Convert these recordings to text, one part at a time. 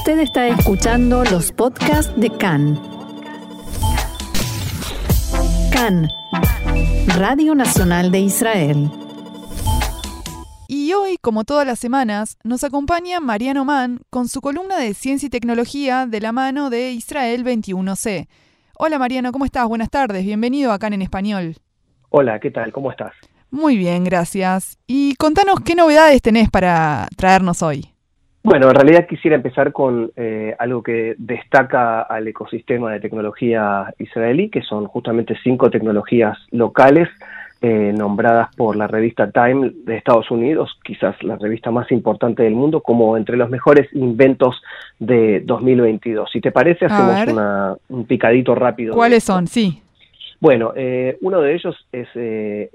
Usted está escuchando los podcasts de CAN. CAN, Radio Nacional de Israel. Y hoy, como todas las semanas, nos acompaña Mariano Mann con su columna de Ciencia y Tecnología de la mano de Israel 21C. Hola Mariano, ¿cómo estás? Buenas tardes, bienvenido a CAN en español. Hola, ¿qué tal? ¿Cómo estás? Muy bien, gracias. Y contanos qué novedades tenés para traernos hoy. Bueno, en realidad quisiera empezar con eh, algo que destaca al ecosistema de tecnología israelí, que son justamente cinco tecnologías locales eh, nombradas por la revista Time de Estados Unidos, quizás la revista más importante del mundo, como entre los mejores inventos de 2022. Si te parece, hacemos un picadito rápido. ¿Cuáles son? Sí. Bueno, eh, uno de ellos es eh,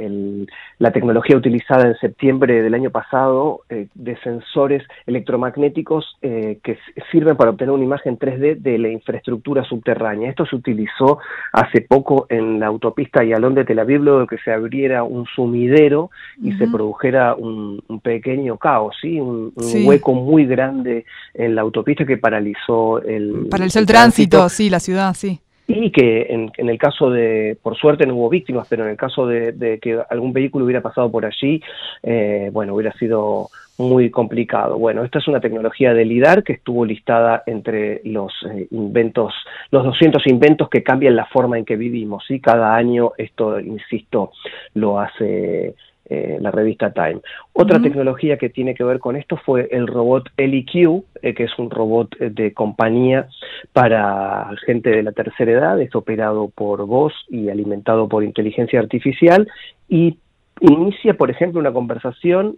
la tecnología utilizada en septiembre del año pasado eh, de sensores electromagnéticos que sirven para obtener una imagen 3D de la infraestructura subterránea. Esto se utilizó hace poco en la autopista Yalón de Tel Aviv, luego que se abriera un sumidero y se produjera un, pequeño caos, ¿sí? Un, hueco muy grande en la autopista que paralizó el... Paralizó el, tránsito, sí, la ciudad, sí y que en, en, el caso de, por suerte no hubo víctimas, pero en el caso de, que algún vehículo hubiera pasado por allí, eh, bueno, hubiera sido muy complicado. Bueno, esta es una tecnología de LIDAR que estuvo listada entre los eh, inventos, los 200 inventos que cambian la forma en que vivimos, y cada año esto, insisto, lo hace eh, la revista Time. Otra tecnología que tiene que ver con esto fue el robot LEQ, eh, que es un robot eh, de compañía para gente de la tercera edad, es operado por voz y alimentado por inteligencia artificial y inicia, por ejemplo, una conversación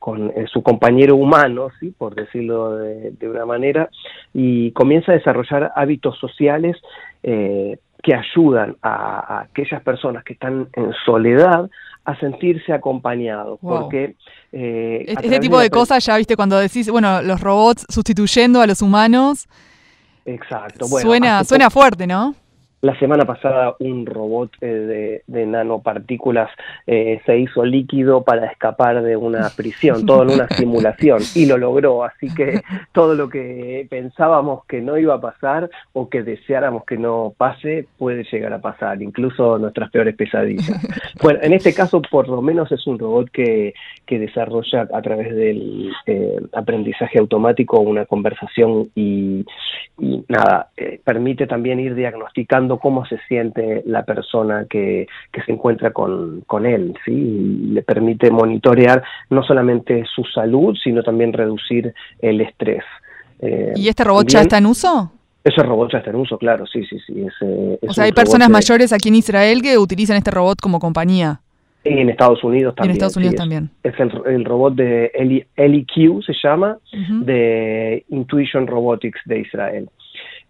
con su compañero humano, ¿sí? por decirlo de, una manera, y comienza a desarrollar hábitos sociales que ayudan a, aquellas personas que están en soledad a sentirse acompañados. Porque. Eh, este tipo de, cosas ya viste cuando decís, bueno, los robots sustituyendo a los humanos. Exacto. suena, suena fuerte, ¿no? La semana pasada un robot eh, de, nanopartículas eh, se hizo líquido para escapar de una prisión, todo en una simulación, y lo logró. Así que todo lo que pensábamos que no iba a pasar o que deseáramos que no pase puede llegar a pasar, incluso nuestras peores pesadillas. Bueno, en este caso por lo menos es un robot que, que desarrolla a través del eh, aprendizaje automático una conversación y, y nada, permite también ir diagnosticando cómo se siente la persona que, se encuentra con, él, ¿sí? le permite monitorear no solamente su salud, sino también reducir el estrés. Eh, ¿Y este robot ya está en uso? Ese robot ya está en uso, claro, sí, sí, sí. o sea, hay personas mayores aquí en Israel que utilizan este robot como compañía. Y en Estados Unidos también. en Estados Unidos también. Es, el, robot de LEQ, se llama, de Intuition Robotics de Israel.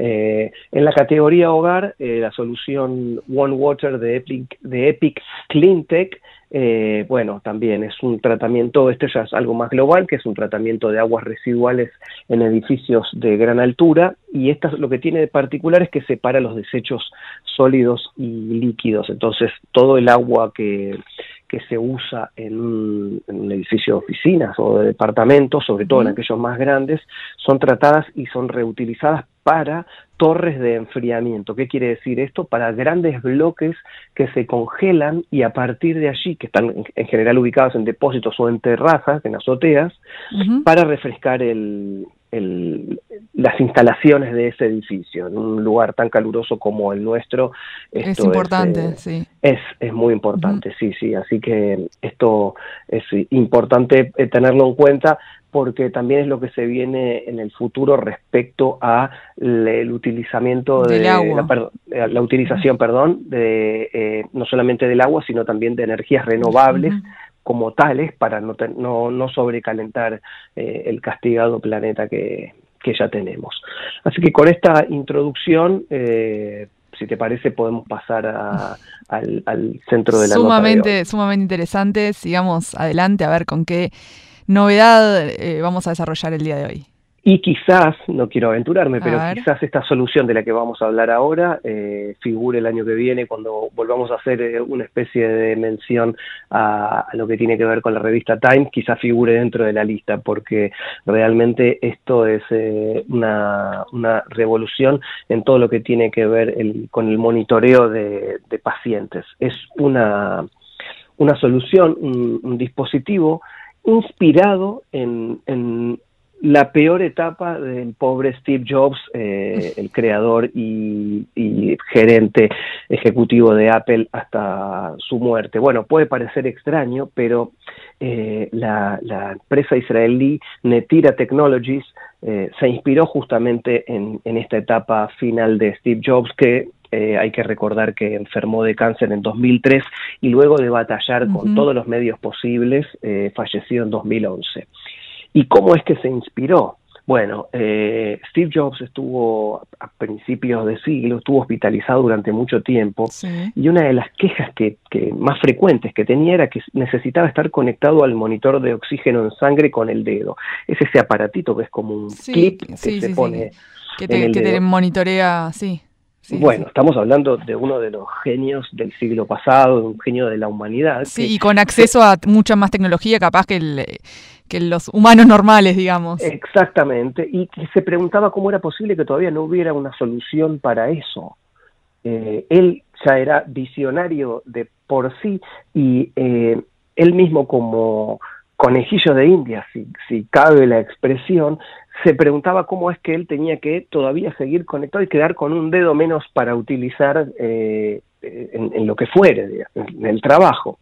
Eh, en la categoría hogar, eh, la solución One Water de Epic, de Epic Cleantech, eh, bueno, también es un tratamiento, este ya es algo más global, que es un tratamiento de aguas residuales en edificios de gran altura, y esto lo que tiene de particular es que separa los desechos sólidos y líquidos, entonces todo el agua que, que se usa en un, edificio de oficinas o de departamentos, sobre todo en aquellos más grandes, son tratadas y son reutilizadas para torres de enfriamiento. ¿Qué quiere decir esto? Para grandes bloques que se congelan y a partir de allí, que están en general ubicados en depósitos o en terrazas, en azoteas, para refrescar el, las instalaciones de ese edificio. En un lugar tan caluroso como el nuestro. es importante, eh, sí. Es, es muy importante, sí, sí. Así que esto es importante eh, tenerlo en cuenta porque también es lo que se viene en el futuro respecto a el utilizamiento de La, eh, utilización, perdón, de no solamente del agua, sino también de energías renovables como tales para no, no, no sobrecalentar eh, el castigado planeta que, que, ya tenemos. Así que con esta introducción, eh, si te parece, podemos pasar al, al, centro de la sumamente, nota Sumamente interesante. Sigamos adelante a ver con qué novedad eh, vamos a desarrollar el día de hoy. Y quizás, no quiero aventurarme, pero quizás esta solución de la que vamos a hablar ahora eh, figure el año que viene cuando volvamos a hacer eh, una especie de mención a, lo que tiene que ver con la revista Time, quizás figure dentro de la lista, porque realmente esto es eh, una, revolución en todo lo que tiene que ver con el monitoreo de, pacientes. Es una, una solución, un, dispositivo inspirado en la peor etapa del pobre Steve Jobs, eh, el creador y, gerente ejecutivo de Apple hasta su muerte. Bueno, puede parecer extraño, pero eh, la, empresa israelí Netira Technologies eh, se inspiró justamente en, esta etapa final de Steve Jobs que hay que recordar que enfermó de cáncer en 2003 y luego de batallar con todos los medios posibles, falleció en 2011. ¿Y cómo es que se inspiró? Bueno, eh, Steve Jobs estuvo a principios de siglo, estuvo hospitalizado durante mucho tiempo y una de las quejas que, más frecuentes que tenía era que necesitaba estar conectado al monitor de oxígeno en sangre con el dedo. Es ese aparatito que es como un clip que se pone que te, que te monitorea, sí. Bueno, estamos hablando de uno de los genios del siglo pasado, un genio de la humanidad. Sí, y con acceso a mucha más tecnología capaz que el, que los humanos normales, digamos. Exactamente, y se preguntaba cómo era posible que todavía no hubiera una solución para eso. Eh, él ya era visionario de por sí y eh, él mismo como conejillo de India, si, si cabe la expresión, se preguntaba cómo es que él tenía que todavía seguir conectado y quedar con un dedo menos para utilizar eh, en, lo que fuere, en el trabajo.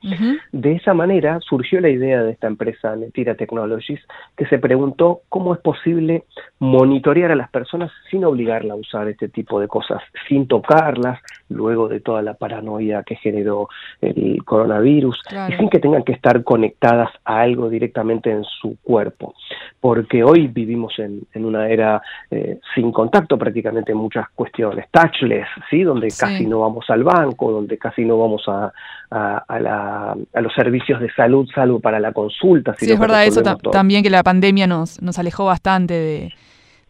De esa manera surgió la idea de esta empresa Netira Technologies, que se preguntó cómo es posible monitorear a las personas sin obligarla a usar este tipo de cosas, sin tocarlas, luego de toda la paranoia que generó el coronavirus, y sin que tengan que estar conectadas a algo directamente en su cuerpo. Porque hoy vivimos en, una era eh, sin contacto prácticamente en muchas cuestiones, touchless, ¿sí? donde casi no vamos al banco, donde casi no vamos a, a, los servicios de salud, salvo para la consulta. sí, es verdad eso también que la pandemia nos, nos alejó bastante de,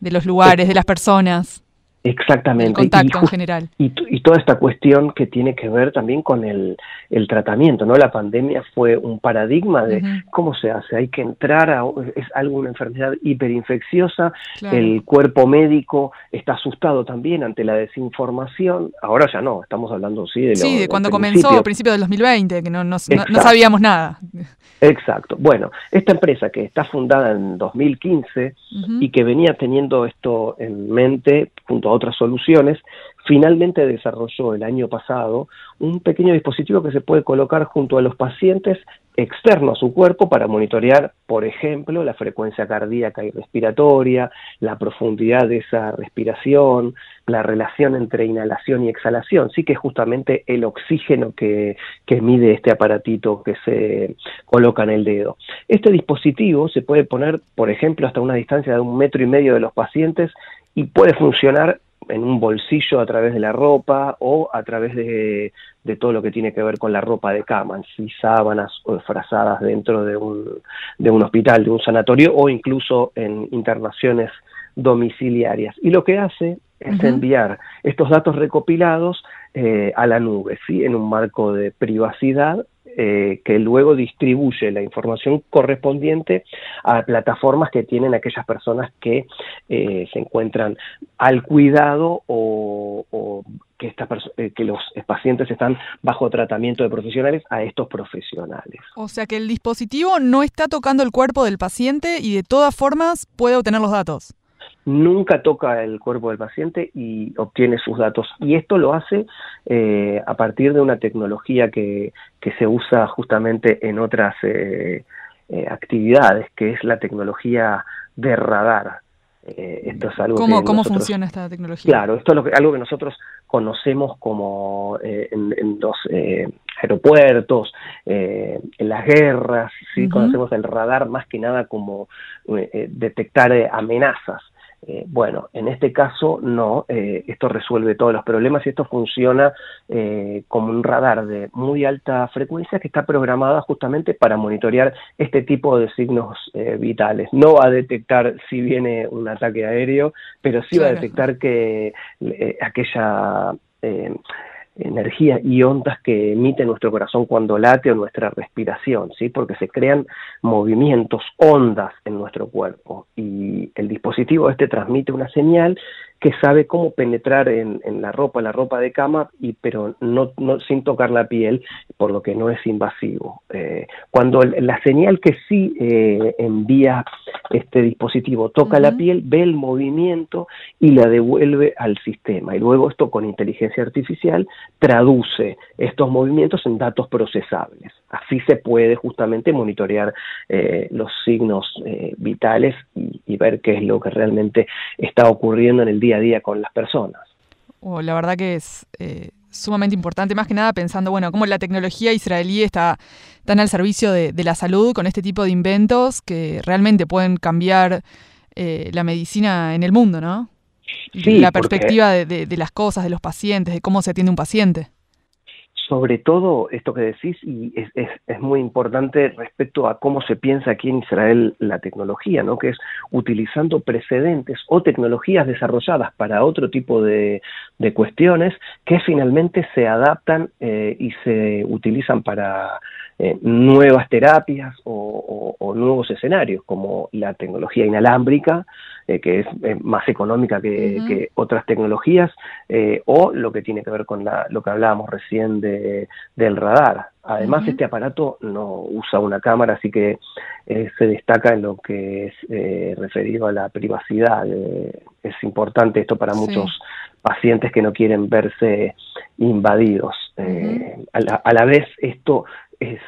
de los lugares, de las personas. Exactamente. contacto y, en general. Y, toda esta cuestión que tiene que ver también con el, el tratamiento, ¿no? La pandemia fue un paradigma de cómo se hace. Hay que entrar a. Es algo, una enfermedad hiperinfecciosa. El cuerpo médico está asustado también ante la desinformación. Ahora ya no, estamos hablando, sí, de Sí, de cuando comenzó, a principios del 2020, que no, no, no sabíamos nada. Exacto. Bueno, esta empresa que está fundada en 2015 y que venía teniendo esto en mente junto otras soluciones, finalmente desarrolló el año pasado un pequeño dispositivo que se puede colocar junto a los pacientes externo a su cuerpo para monitorear, por ejemplo, la frecuencia cardíaca y respiratoria, la profundidad de esa respiración, la relación entre inhalación y exhalación, sí que es justamente el oxígeno que, que mide este aparatito que se coloca en el dedo. Este dispositivo se puede poner, por ejemplo, hasta una distancia de un metro y medio de los pacientes y puede funcionar en un bolsillo a través de la ropa o a través de, todo lo que tiene que ver con la ropa de cama, si sábanas o frazadas dentro de un, de un hospital, de un sanatorio o incluso en internaciones domiciliarias. Y lo que hace es enviar estos datos recopilados eh, a la nube, ¿sí? en un marco de privacidad eh, que luego distribuye la información correspondiente a plataformas que tienen aquellas personas que eh, se encuentran al cuidado o, que, eh, que los pacientes están bajo tratamiento de profesionales a estos profesionales. O sea que el dispositivo no está tocando el cuerpo del paciente y de todas formas puede obtener los datos nunca toca el cuerpo del paciente y obtiene sus datos. Y esto lo hace eh, a partir de una tecnología que, que, se usa justamente en otras eh, eh, actividades, que es la tecnología de radar. esto es algo ¿Cómo, ¿Cómo funciona esta tecnología? Claro, esto es algo que nosotros conocemos como en, los aeropuertos, en las guerras, ¿sí? conocemos el radar más que nada como detectar amenazas. Eh, bueno, en este caso no, eh, esto resuelve todos los problemas y esto funciona como un radar de muy alta frecuencia que está programada justamente para monitorear este tipo de signos vitales. No va a detectar si viene un ataque aéreo, pero sí va a detectar que aquella energía y ondas que emite nuestro corazón cuando late o nuestra respiración, ¿sí? porque se crean movimientos, ondas en nuestro cuerpo y el dispositivo este transmite una señal que sabe cómo penetrar en, la ropa, la ropa de cama, y, pero no, no, sin tocar la piel, por lo que no es invasivo. Eh, cuando la señal que sí eh, envía este dispositivo toca la piel, ve el movimiento y la devuelve al sistema. Y luego esto con inteligencia artificial traduce estos movimientos en datos procesables. Así se puede justamente monitorear eh, los signos vitales y, ver qué es lo que realmente está ocurriendo en el día a día con las personas. Oh, la verdad que es eh, sumamente importante, más que nada pensando, bueno, cómo la tecnología israelí está tan al servicio de, la salud con este tipo de inventos que realmente pueden cambiar eh, la medicina en el mundo, ¿no? La perspectiva de, de las cosas, de los pacientes, de cómo se atiende un paciente sobre todo esto que decís, y es, es, muy importante respecto a cómo se piensa aquí en Israel la tecnología, ¿no? que es utilizando precedentes o tecnologías desarrolladas para otro tipo de, de cuestiones que finalmente se adaptan eh, y se utilizan para eh, nuevas terapias o, nuevos escenarios, como la tecnología inalámbrica, eh, que es eh, más económica que, otras tecnologías, o lo que tiene que ver con lo que hablábamos recién de, del radar. Además, este aparato no usa una cámara, así que se destaca en lo que es referido a la privacidad. es importante esto para muchos pacientes que no quieren verse invadidos. a la vez, esto es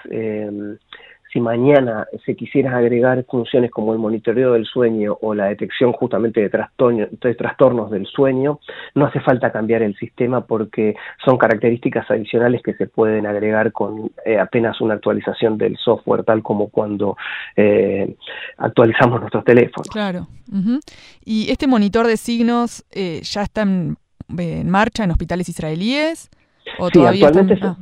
si mañana se quisieran agregar funciones como el monitoreo del sueño o la detección justamente de, de trastornos del sueño, no hace falta cambiar el sistema porque son características adicionales que se pueden agregar con eh, apenas una actualización del software, tal como cuando eh, actualizamos nuestros teléfonos. Claro. ¿Y este monitor de signos eh, ya está en, marcha en hospitales israelíes? ¿O sí, todavía actualmente ah.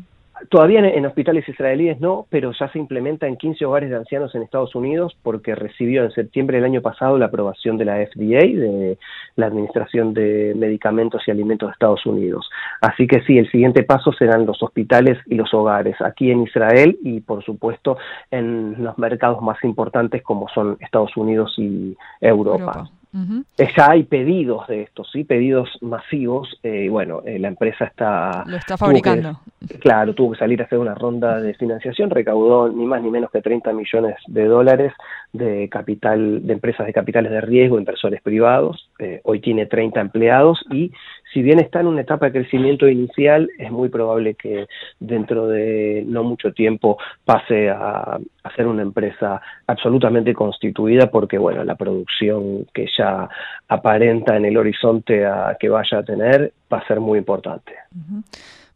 Todavía en, hospitales israelíes no, pero ya se implementa en 15 hogares de ancianos en Estados Unidos porque recibió en septiembre del año pasado la aprobación de la FDA, de la Administración de Medicamentos y Alimentos de Estados Unidos. Así que sí, el siguiente paso serán los hospitales y los hogares aquí en Israel y por supuesto en los mercados más importantes como son Estados Unidos y Europa. Ya hay pedidos de estos, sí, pedidos masivos. Eh, bueno, eh, la empresa está. Lo está fabricando. claro, tuvo que salir a hacer una ronda de financiación, recaudó ni más ni menos que 30 millones de dólares de capital, de empresas de capitales de riesgo, inversores privados. Eh, hoy tiene 30 empleados y si bien está en una etapa de crecimiento inicial, es muy probable que dentro de no mucho tiempo pase a, ser una empresa absolutamente constituida porque, bueno, la producción que ya aparenta en el horizonte que vaya a tener va a ser muy importante.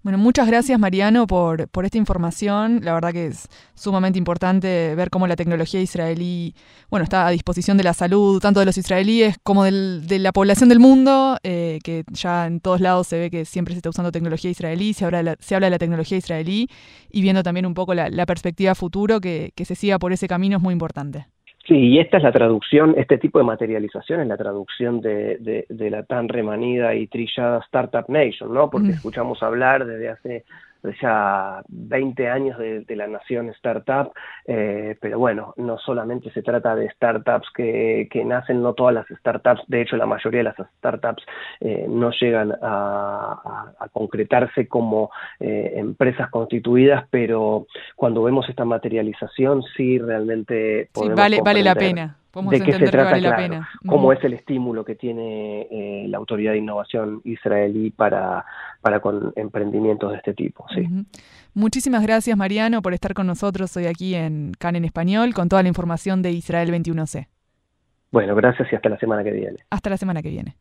Bueno, muchas gracias Mariano por, por esta información. La verdad que es sumamente importante ver cómo la tecnología israelí, bueno, está a disposición de la salud, tanto de los israelíes como de la población del mundo, eh, que ya en todos lados se ve que siempre se está usando tecnología israelí, se habla de la, se habla de la tecnología israelí y viendo también un poco la, perspectiva futuro que, que se siga por ese camino es muy importante. Sí, y esta es la traducción, este tipo de materialización es la traducción de, de, la tan remanida y trillada Startup Nation, ¿no? Porque escuchamos hablar desde hace ya 20 años de, la nación startup, eh, pero bueno, no solamente se trata de startups que, que, nacen, no todas las startups, de hecho la mayoría de las startups eh, no llegan a, concretarse como eh, empresas constituidas, pero cuando vemos esta materialización sí realmente... Sí, vale, vale la pena de qué se trata, claro, cómo es el estímulo que tiene eh, la Autoridad de Innovación israelí para, para con emprendimientos de este tipo. Sí. Muchísimas gracias, Mariano, por estar con nosotros hoy aquí en CAN en Español con toda la información de Israel 21C. Bueno, gracias y hasta la semana que viene. Hasta la semana que viene.